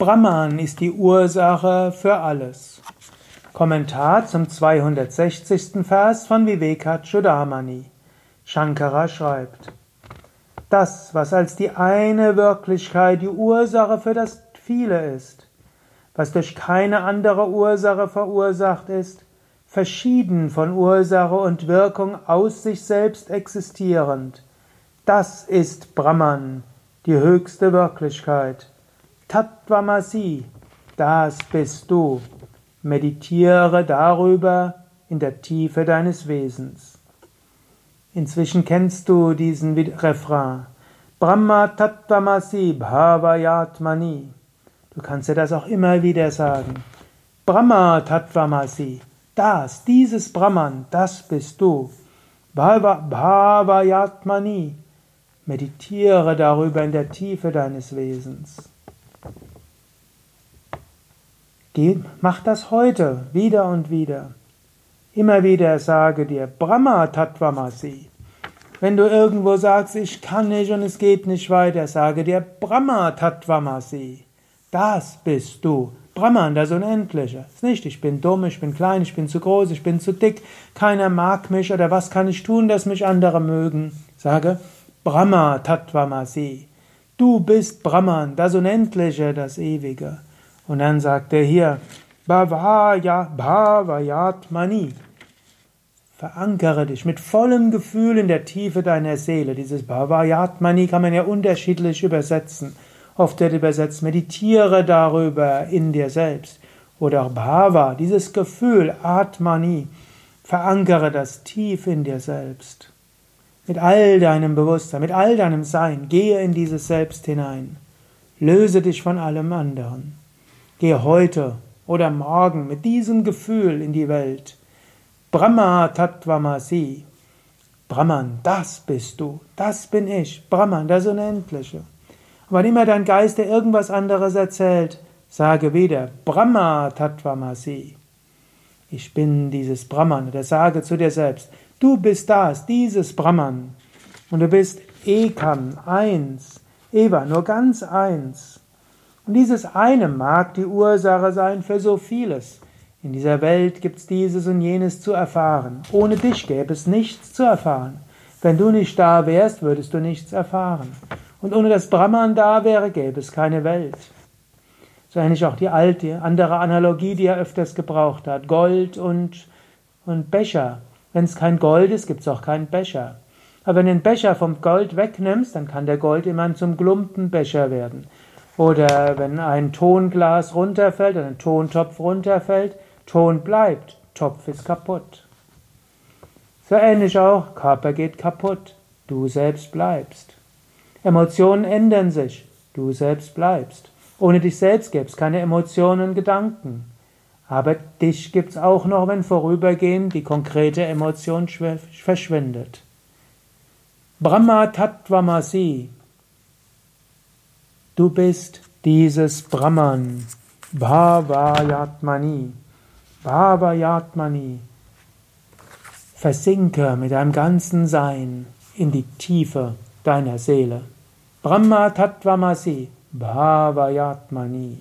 Brahman ist die Ursache für alles. Kommentar zum 260. Vers von Vivekachudamani. Shankara schreibt, das, was als die eine Wirklichkeit die Ursache für das Viele ist, was durch keine andere Ursache verursacht ist, verschieden von Ursache und Wirkung aus sich selbst existierend, das ist Brahman, die höchste Wirklichkeit. Tattvamasi, das bist du. Meditiere darüber in der Tiefe deines Wesens. Inzwischen kennst du diesen Refrain. Brahma Tattvamasi Bhavayatmani. Du kannst dir das auch immer wieder sagen. Brahma Tattvamasi. Das, dieses Brahman, das bist du. Bhavayatmani. Meditiere darüber in der Tiefe deines Wesens. Mach das heute wieder und wieder. Immer wieder sage dir Brahma Tattvamasi. Wenn du irgendwo sagst, ich kann nicht und es geht nicht weiter, sage dir Brahma Tattvamasi. Das bist du. Brahman, das Unendliche. Ist nicht, ich bin dumm, ich bin klein, ich bin zu groß, ich bin zu dick, keiner mag mich oder was kann ich tun, dass mich andere mögen. Sage Brahma Tattvamasi. Du bist Brahman, das Unendliche, das Ewige. Und dann sagt er hier, Bhavaya, Bhavayatmani. Verankere dich mit vollem Gefühl in der Tiefe deiner Seele. Dieses Bhavayatmani kann man ja unterschiedlich übersetzen. Oft wird übersetzt, meditiere darüber in dir selbst. Oder auch Bhava, dieses Gefühl, Atmani. Verankere das tief in dir selbst. Mit all deinem Bewusstsein, mit all deinem Sein, gehe in dieses Selbst hinein. Löse dich von allem anderen. Gehe heute oder morgen mit diesem Gefühl in die Welt. Brahma Tattvamasi. Brahman, das bist du, das bin ich. Brahman, das Unendliche. Und wann immer dein Geist dir irgendwas anderes erzählt, sage wieder Brahma Tattvamasi. Ich bin dieses Brahman oder sage zu dir selbst, du bist das, dieses Brahman. Und du bist Ekam, eins, Eva, nur ganz eins. Und dieses eine mag die Ursache sein für so vieles. In dieser Welt gibt es dieses und jenes zu erfahren. Ohne dich gäbe es nichts zu erfahren. Wenn du nicht da wärst, würdest du nichts erfahren. Und ohne dass Brahman da wäre, gäbe es keine Welt. So ähnlich auch die alte, andere Analogie, die er öfters gebraucht hat. Gold und, und Becher. Wenn es kein Gold ist, gibt es auch keinen Becher. Aber wenn du den Becher vom Gold wegnimmst, dann kann der Gold immer zum Klumpenbecher werden. Oder wenn ein Tonglas runterfällt, ein Tontopf runterfällt, Ton bleibt, Topf ist kaputt. So ähnlich auch, Körper geht kaputt, du selbst bleibst. Emotionen ändern sich, du selbst bleibst. Ohne dich selbst gäbe es keine Emotionen und Gedanken. Aber dich gibt es auch noch, wenn vorübergehend die konkrete Emotion verschwindet. Brahma Tattvamasi, Du bist dieses Brahman, Bhavayatmani, Bhavayatmani. Versinke mit deinem ganzen Sein in die Tiefe deiner Seele. Brahma Tattvamasi, Bhavayatmani.